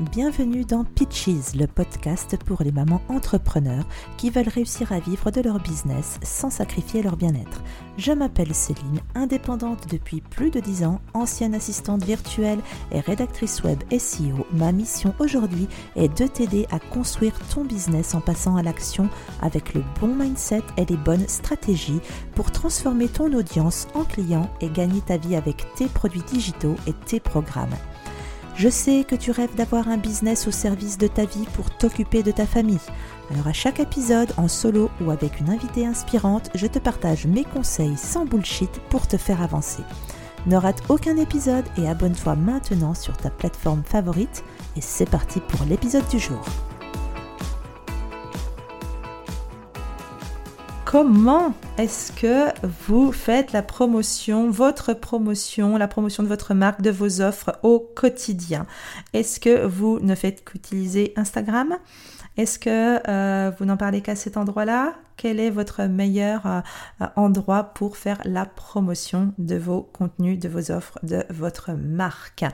Bienvenue dans Pitches, le podcast pour les mamans entrepreneurs qui veulent réussir à vivre de leur business sans sacrifier leur bien-être. Je m'appelle Céline, indépendante depuis plus de 10 ans, ancienne assistante virtuelle et rédactrice web SEO. Ma mission aujourd'hui est de t'aider à construire ton business en passant à l'action avec le bon mindset et les bonnes stratégies pour transformer ton audience en client et gagner ta vie avec tes produits digitaux et tes programmes. Je sais que tu rêves d'avoir un business au service de ta vie pour t'occuper de ta famille. Alors à chaque épisode, en solo ou avec une invitée inspirante, je te partage mes conseils sans bullshit pour te faire avancer. Ne rate aucun épisode et abonne-toi maintenant sur ta plateforme favorite. Et c'est parti pour l'épisode du jour. Comment est-ce que vous faites la promotion, votre promotion, la promotion de votre marque, de vos offres au quotidien? Est-ce que vous ne faites qu'utiliser Instagram? Est-ce que euh, vous n'en parlez qu'à cet endroit-là? Quel est votre meilleur euh, endroit pour faire la promotion de vos contenus, de vos offres, de votre marque?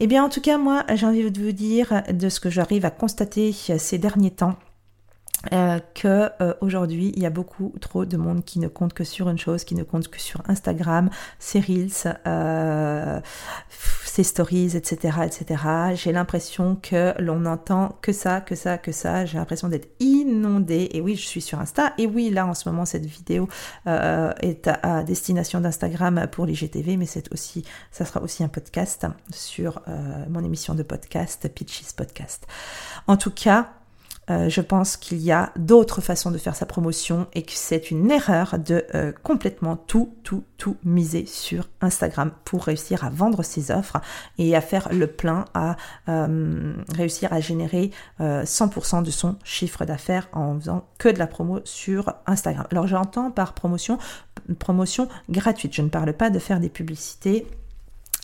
Eh bien, en tout cas, moi, j'ai envie de vous dire de ce que j'arrive à constater ces derniers temps euh, que euh, aujourd'hui il y a beaucoup trop de monde qui ne compte que sur une chose, qui ne compte que sur Instagram, ses reels, euh, ses stories, etc., etc. J'ai l'impression que l'on n'entend que ça, que ça, que ça. J'ai l'impression d'être inondée. Et oui, je suis sur Insta. Et oui, là en ce moment cette vidéo est à, destination d'Instagram pour l'IGTV, mais c'est aussi, ça sera aussi un podcast sur mon émission de podcast, Pitches Podcast. En tout cas, euh, je pense qu'il y a d'autres façons de faire sa promotion et que c'est une erreur de euh, complètement tout, tout, tout miser sur Instagram pour réussir à vendre ses offres et à faire le plein, à euh, réussir à générer 100% de son chiffre d'affaires en faisant que de la promo sur Instagram. Alors j'entends par promotion, promotion gratuite. Je ne parle pas de faire des publicités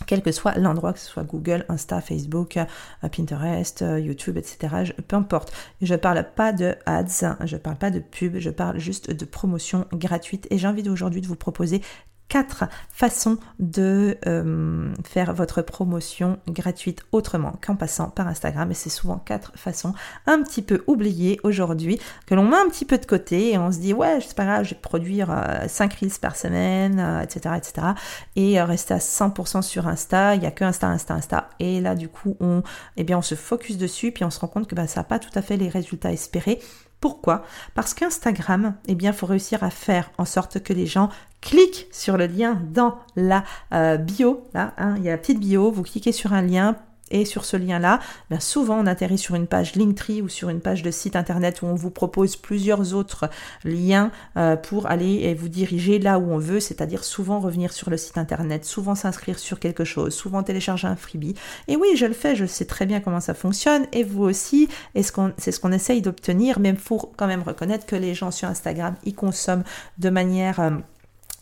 quel que soit l'endroit, que ce soit Google, Insta, Facebook, euh, Pinterest, euh, YouTube, etc. peu importe. Je ne parle pas de ads, je ne parle pas de pub, je parle juste de promotion gratuite. Et j'ai envie aujourd'hui de vous proposer quatre façons de euh, faire votre promotion gratuite autrement qu'en passant par Instagram. Et c'est souvent quatre façons un petit peu oubliées aujourd'hui, que l'on met un petit peu de côté et on se dit, ouais, c'est pas grave, je vais produire 5 euh, reels par semaine, etc., euh, etc. Et rester à 100% sur Insta, il n'y a que Insta, Insta, Insta. Et là, du coup, on, eh bien, on se focus dessus, puis on se rend compte que bah, ça n'a pas tout à fait les résultats espérés. Pourquoi? Parce qu'Instagram, eh bien, faut réussir à faire en sorte que les gens cliquent sur le lien dans la euh, bio. Là, hein, il y a la petite bio. Vous cliquez sur un lien et sur ce lien-là, bien souvent on atterrit sur une page Linktree ou sur une page de site internet où on vous propose plusieurs autres liens euh, pour aller et vous diriger là où on veut, c'est-à-dire souvent revenir sur le site internet, souvent s'inscrire sur quelque chose, souvent télécharger un freebie. Et oui, je le fais, je sais très bien comment ça fonctionne et vous aussi, c'est ce qu'on essaye d'obtenir, mais il faut quand même reconnaître que les gens sur Instagram, ils consomment de manière...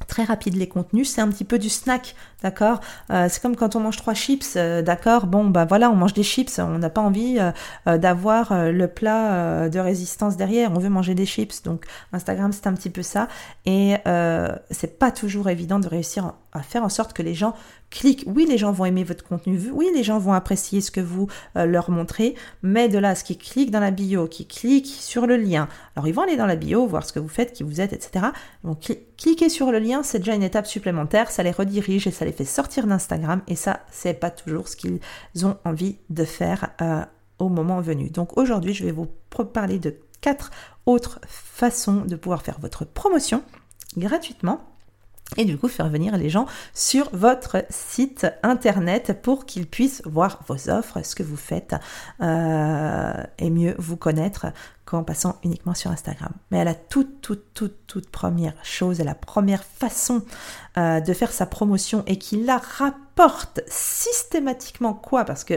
Très rapide les contenus, c'est un petit peu du snack, d'accord euh, C'est comme quand on mange trois chips, euh, d'accord Bon, bah voilà, on mange des chips, on n'a pas envie euh, d'avoir le plat de résistance derrière, on veut manger des chips, donc Instagram c'est un petit peu ça, et c'est pas toujours évident de réussir à faire en sorte que les gens Oui, les gens vont aimer votre contenu, oui, les gens vont apprécier ce que vous leur montrez, mais de là ce qu'ils cliquent dans la bio, qui cliquent sur le lien, alors ils vont aller dans la bio, voir ce que vous faites, qui vous êtes, etc. Ils vont cliquer sur le lien, c'est déjà une étape supplémentaire, ça les redirige et ça les fait sortir d'Instagram, et ça, c'est pas toujours ce qu'ils ont envie de faire euh, au moment venu. Donc aujourd'hui, je vais vous parler de quatre autres façons de pouvoir faire votre promotion gratuitement et du coup faire venir les gens sur votre site internet pour qu'ils puissent voir vos offres, ce que vous faites euh, et mieux vous connaître qu'en passant uniquement sur Instagram. Mais à la toute, toute, toute, toute première chose, à la première façon euh, de faire sa promotion et qui la rapporte systématiquement quoi? Parce que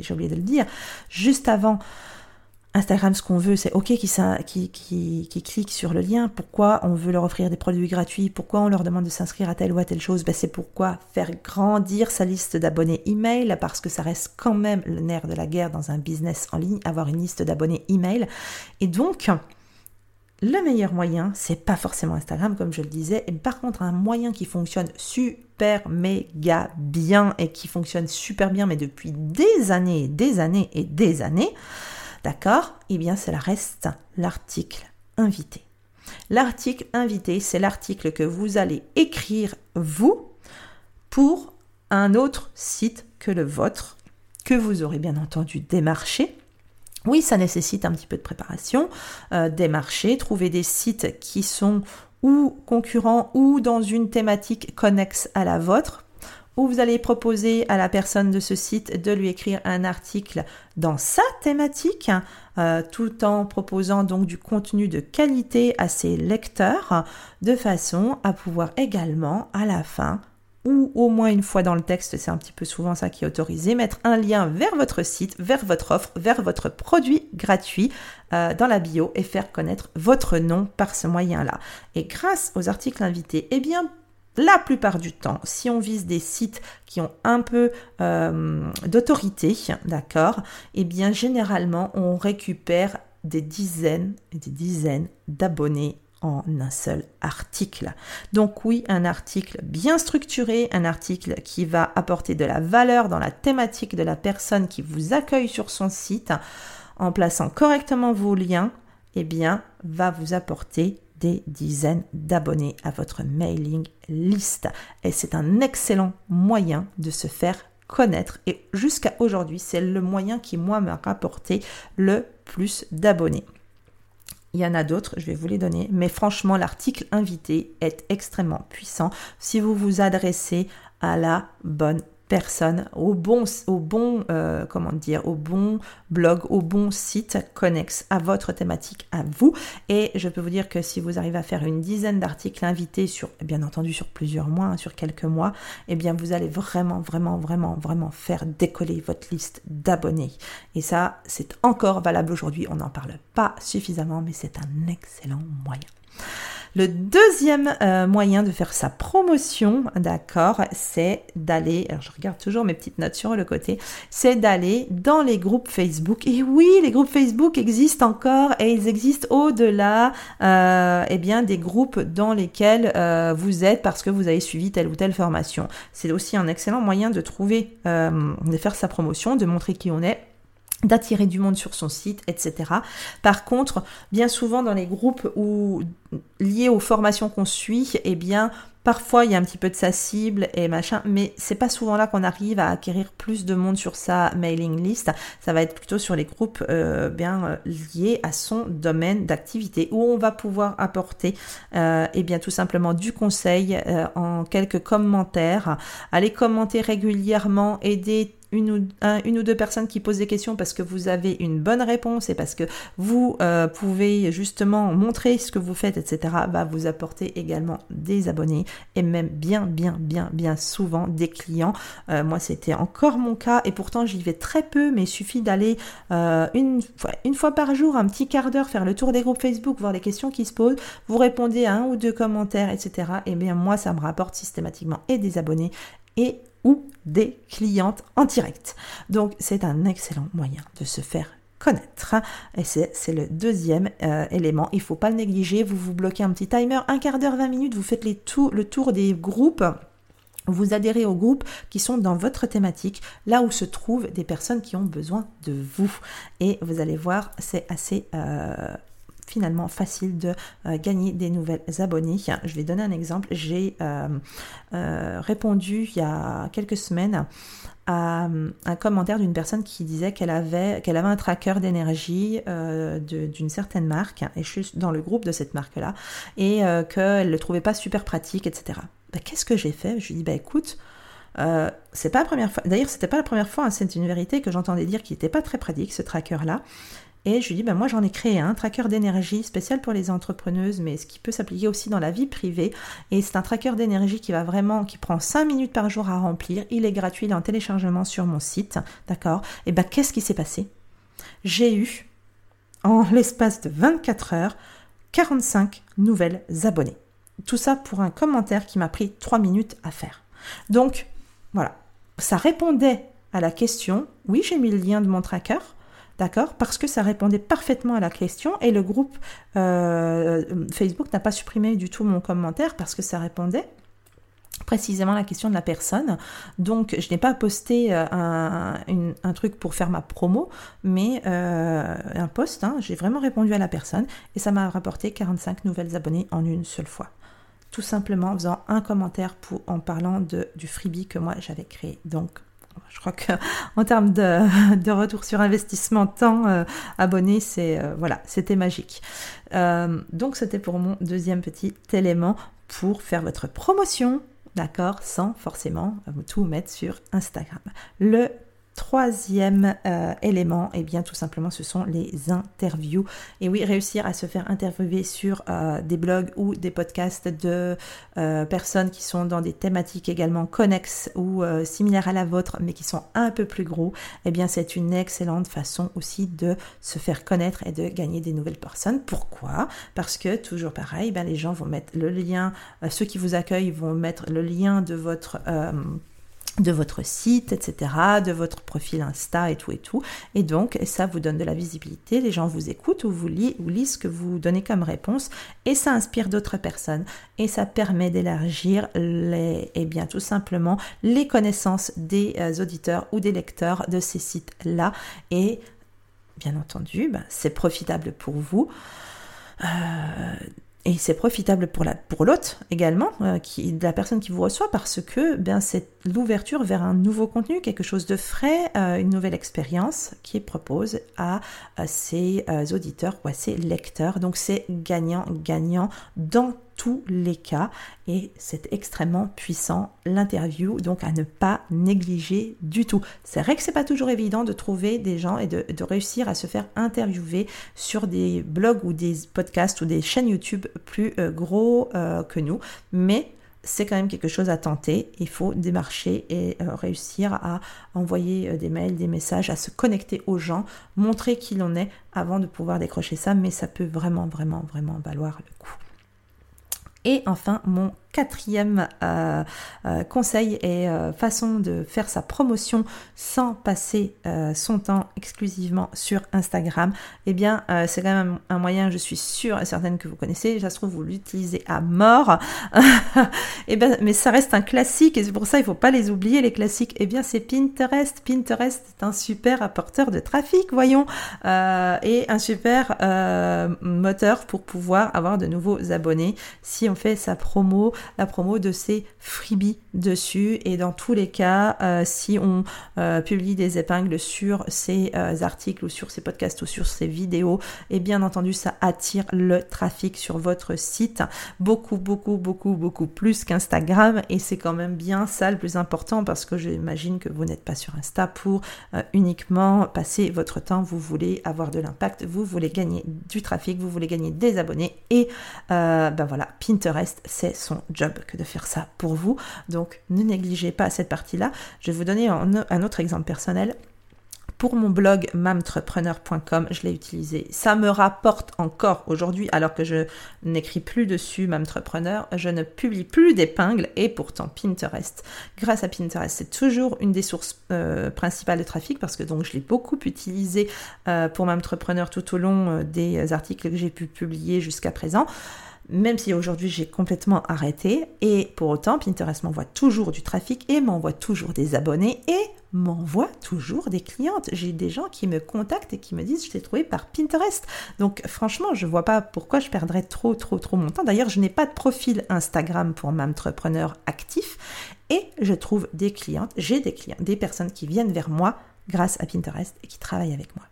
j'ai oublié de le dire, juste avant Instagram, ce qu'on veut, c'est OK qui, qui, qui, cliquent sur le lien. Pourquoi on veut leur offrir des produits gratuits? Pourquoi on leur demande de s'inscrire à telle ou à telle chose? Ben, C'est pourquoi faire grandir sa liste d'abonnés email, parce que ça reste quand même le nerf de la guerre dans un business en ligne, avoir une liste d'abonnés email. Et donc, le meilleur moyen, c'est pas forcément Instagram comme je le disais, et par contre un moyen qui fonctionne super méga bien et qui fonctionne super bien mais depuis des années, des années et des années, d'accord? Eh bien, cela reste l'article invité. L'article invité, c'est l'article que vous allez écrire vous pour un autre site que le vôtre, que vous aurez bien entendu démarché oui, ça nécessite un petit peu de préparation, euh, des marchés, trouver des sites qui sont ou concurrents ou dans une thématique connexe à la vôtre, où vous allez proposer à la personne de ce site de lui écrire un article dans sa thématique, euh, tout en proposant donc du contenu de qualité à ses lecteurs, de façon à pouvoir également à la fin ou au moins une fois dans le texte, c'est un petit peu souvent ça qui est autorisé, mettre un lien vers votre site, vers votre offre, vers votre produit gratuit euh, dans la bio et faire connaître votre nom par ce moyen-là. Et grâce aux articles invités, eh bien, la plupart du temps, si on vise des sites qui ont un peu euh, d'autorité, d'accord, eh bien, généralement, on récupère des dizaines et des dizaines d'abonnés en un seul article. Donc oui, un article bien structuré, un article qui va apporter de la valeur dans la thématique de la personne qui vous accueille sur son site, en plaçant correctement vos liens, eh bien, va vous apporter des dizaines d'abonnés à votre mailing list. Et c'est un excellent moyen de se faire connaître. Et jusqu'à aujourd'hui, c'est le moyen qui, moi, m'a rapporté le plus d'abonnés. Il y en a d'autres, je vais vous les donner, mais franchement, l'article invité est extrêmement puissant si vous vous adressez à la bonne personne, au bon, au bon euh, comment dire, au bon blog, au bon site connexe à votre thématique, à vous. Et je peux vous dire que si vous arrivez à faire une dizaine d'articles invités sur, bien entendu, sur plusieurs mois, hein, sur quelques mois, eh bien, vous allez vraiment, vraiment, vraiment, vraiment faire décoller votre liste d'abonnés. Et ça, c'est encore valable aujourd'hui. On n'en parle pas suffisamment, mais c'est un excellent moyen. Le deuxième euh, moyen de faire sa promotion, d'accord, c'est d'aller, alors je regarde toujours mes petites notes sur le côté, c'est d'aller dans les groupes Facebook. Et oui, les groupes Facebook existent encore et ils existent au-delà, euh, eh bien, des groupes dans lesquels euh, vous êtes parce que vous avez suivi telle ou telle formation. C'est aussi un excellent moyen de trouver, de faire sa promotion, de montrer qui on est d'attirer du monde sur son site, etc. Par contre, bien souvent dans les groupes où liés aux formations qu'on suit, eh bien Parfois, il y a un petit peu de sa cible et machin, mais c'est pas souvent là qu'on arrive à acquérir plus de monde sur sa mailing list. Ça va être plutôt sur les groupes euh, bien euh, liés à son domaine d'activité où on va pouvoir apporter, euh, eh bien tout simplement du conseil euh, en quelques commentaires, aller commenter régulièrement, aider une ou, deux personnes qui posent des questions parce que vous avez une bonne réponse et parce que vous euh, pouvez justement montrer ce que vous faites, etc., va vous apporter également des abonnés et même bien, bien, bien, bien souvent des clients. Euh, moi, c'était encore mon cas et pourtant j'y vais très peu, mais il suffit d'aller euh, une, une fois par jour, un petit quart d'heure, faire le tour des groupes Facebook, voir les questions qui se posent, vous répondez à un ou deux commentaires, etc. Et bien moi, ça me rapporte systématiquement et des abonnés et ou des clientes en direct. Donc c'est un excellent moyen de se faire connaître. Et c'est le deuxième euh, élément. Il ne faut pas le négliger. Vous vous bloquez un petit timer, un quart d'heure, 20 minutes, vous faites le tour des groupes. Vous adhérez aux groupes qui sont dans votre thématique, là où se trouvent des personnes qui ont besoin de vous. Et vous allez voir, c'est assez euh, finalement facile de euh, gagner des nouvelles abonnés. Je vais donner un exemple. J'ai euh, euh, répondu il y a quelques semaines à un commentaire d'une personne qui disait qu'elle avait, qu'elle avait un tracker d'énergie d'une certaine marque, et je suis dans le groupe de cette marque-là, et qu'elle ne le trouvait pas super pratique, etc. Bah, qu'est-ce que j'ai fait? Je lui ai dit, bah écoute, c'est pas la première fois, d'ailleurs c'était pas la première fois, hein, c'est une vérité que j'entendais dire qu'il n'était pas très pratique ce tracker-là, et je lui dis, ben moi j'en ai créé un tracker d'énergie spécial pour les entrepreneuses, mais ce qui peut s'appliquer aussi dans la vie privée. Et c'est un tracker d'énergie qui va vraiment, qui prend 5 minutes par jour à remplir. Il est gratuit, il est en téléchargement sur mon site. D'accord? Et ben qu'est-ce qui s'est passé? J'ai eu, en l'espace de 24 heures, 45 nouvelles abonnées. Tout ça pour un commentaire qui m'a pris 3 minutes à faire. Donc, voilà. Ça répondait à la question, oui j'ai mis le lien de mon tracker, D'accord? Parce que ça répondait parfaitement à la question et le groupe euh, Facebook n'a pas supprimé du tout mon commentaire parce que ça répondait précisément la question de la personne. Donc, je n'ai pas posté euh, un, truc pour faire ma promo, mais euh, un post, hein, j'ai vraiment répondu à la personne et ça m'a rapporté 45 nouvelles abonnés en une seule fois. Tout simplement en faisant un commentaire en parlant du freebie que moi j'avais créé. Donc, je crois qu'en termes de, retour sur investissement temps euh, abonné, c'est voilà, c'était magique. donc c'était pour mon deuxième petit élément pour faire votre promotion d'accord, sans forcément tout mettre sur Instagram. Troisième euh, élément, et eh bien tout simplement, ce sont les interviews. Et oui, réussir à se faire interviewer sur euh, des blogs ou des podcasts de euh, personnes qui sont dans des thématiques également connexes ou similaires à la vôtre, mais qui sont un peu plus gros, et eh bien c'est une excellente façon aussi de se faire connaître et de gagner des nouvelles personnes. Pourquoi? Parce que toujours pareil, ben, les gens vont mettre le lien, ceux qui vous accueillent vont mettre le lien de votre de votre site, etc., de votre profil Insta et tout et tout. Et donc, ça vous donne de la visibilité, les gens vous écoutent ou vous, lisent, ou lisent ce que vous donnez comme réponse et ça inspire d'autres personnes et ça permet d'élargir les, eh bien, tout simplement les connaissances des euh, auditeurs ou des lecteurs de ces sites-là. Et bien entendu, ben, c'est profitable pour vous. Euh, et c'est profitable pour la pour l'hôte également, euh, qui, de la personne qui vous reçoit, parce que bien c'est l'ouverture vers un nouveau contenu, quelque chose de frais, euh, une nouvelle expérience qui propose à, à ses euh, auditeurs ou à ses lecteurs. Donc c'est gagnant gagnant dans tous les cas et c'est extrêmement puissant l'interview donc à ne pas négliger du tout. C'est vrai que c'est pas toujours évident de trouver des gens et de, réussir à se faire interviewer sur des blogs ou des podcasts ou des chaînes YouTube plus euh, gros euh, que nous, mais c'est quand même quelque chose à tenter. Il faut démarcher et euh, réussir à envoyer des mails, des messages, à se connecter aux gens, montrer qui l'on est avant de pouvoir décrocher ça, mais ça peut vraiment, vraiment, vraiment valoir le coup. Et enfin, mon quatrième euh, euh, conseil et euh, façon de faire sa promotion sans passer son temps exclusivement sur Instagram, eh bien c'est quand même un moyen, je suis sûre et certaine que vous connaissez, ça se trouve vous l'utilisez à mort, eh bien, mais ça reste un classique et c'est pour ça il ne faut pas les oublier les classiques, eh bien c'est Pinterest, Pinterest est un super apporteur de trafic, voyons, et un super moteur pour pouvoir avoir de nouveaux abonnés si on fait sa promo la promo de ces freebies dessus. Et dans tous les cas, euh, si on euh, publie des épingles sur ces euh, articles ou sur ces podcasts ou sur ces vidéos, et bien entendu, ça attire le trafic sur votre site beaucoup, beaucoup, beaucoup, beaucoup plus qu'Instagram. Et c'est quand même bien ça le plus important parce que j'imagine que vous n'êtes pas sur Insta pour uniquement passer votre temps. Vous voulez avoir de l'impact, vous voulez gagner du trafic, vous voulez gagner des abonnés. Et ben voilà, Pinterest, c'est son job que de faire ça pour vous. Donc ne négligez pas cette partie-là. Je vais vous donner un, autre exemple personnel. Pour mon blog mamtrepreneur.com, je l'ai utilisé. Ça me rapporte encore aujourd'hui, alors que je n'écris plus dessus Mamtrepreneur, je ne publie plus d'épingles et pourtant Pinterest. Grâce à Pinterest, c'est toujours une des sources euh, principales de trafic parce que donc je l'ai beaucoup utilisé euh, pour Mamtrepreneur tout au long euh, des articles que j'ai pu publier jusqu'à présent même si aujourd'hui j'ai complètement arrêté. Et pour autant, Pinterest m'envoie toujours du trafic et m'envoie toujours des abonnés et m'envoie toujours des clientes. J'ai des gens qui me contactent et qui me disent je t'ai trouvé par Pinterest. Donc franchement, je vois pas pourquoi je perdrais trop trop trop mon temps. D'ailleurs, je n'ai pas de profil Instagram pour m'entrepreneur actif et je trouve des clientes, j'ai des clients, des personnes qui viennent vers moi grâce à Pinterest et qui travaillent avec moi.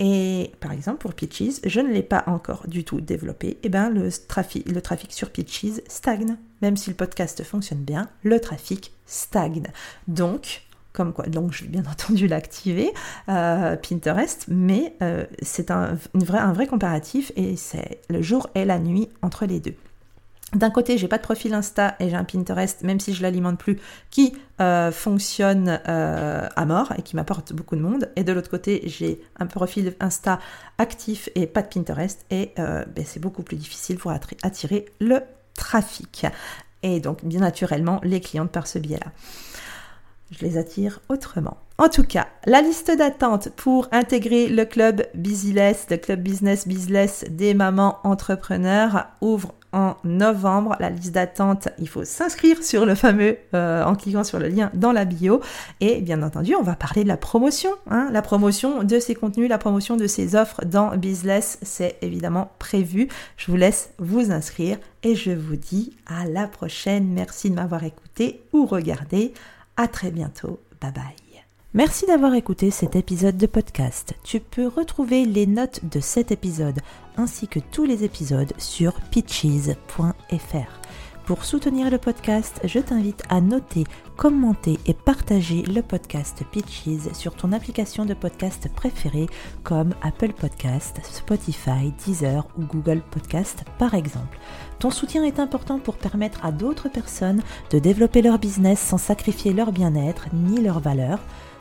Et par exemple, pour Pitches, je ne l'ai pas encore du tout développé. Et eh bien, le trafic, sur Pitches stagne. Même si le podcast fonctionne bien, le trafic stagne. Donc, comme quoi, donc je vais bien entendu l'activer, euh, Pinterest, mais euh, c'est un vrai comparatif et c'est le jour et la nuit entre les deux. D'un côté, j'ai pas de profil Insta et j'ai un Pinterest, même si je l'alimente plus, qui euh, fonctionne euh, à mort et qui m'apporte beaucoup de monde. Et de l'autre côté, j'ai un profil Insta actif et pas de Pinterest. Et euh, ben, c'est beaucoup plus difficile pour attirer le trafic. Et donc, bien naturellement, les clientes par ce biais-là. je les attire autrement. En tout cas, la liste d'attente pour intégrer le club Business, le club Business Business des mamans entrepreneurs ouvre en novembre. La liste d'attente, il faut s'inscrire sur le fameux, euh, en cliquant sur le lien dans la bio. Et bien entendu, on va parler de la promotion. Hein. la promotion de ces contenus, la promotion de ces offres dans Business, c'est évidemment prévu. Je vous laisse vous inscrire et je vous dis à la prochaine. Merci de m'avoir écouté ou regardé. À très bientôt. Bye bye. Merci d'avoir écouté cet épisode de podcast. Tu peux retrouver les notes de cet épisode ainsi que tous les épisodes sur pitches.fr. Pour soutenir le podcast, je t'invite à noter, commenter et partager le podcast Pitches sur ton application de podcast préférée comme Apple Podcast, Spotify, Deezer ou Google Podcast par exemple. Ton soutien est important pour permettre à d'autres personnes de développer leur business sans sacrifier leur bien-être ni leurs valeurs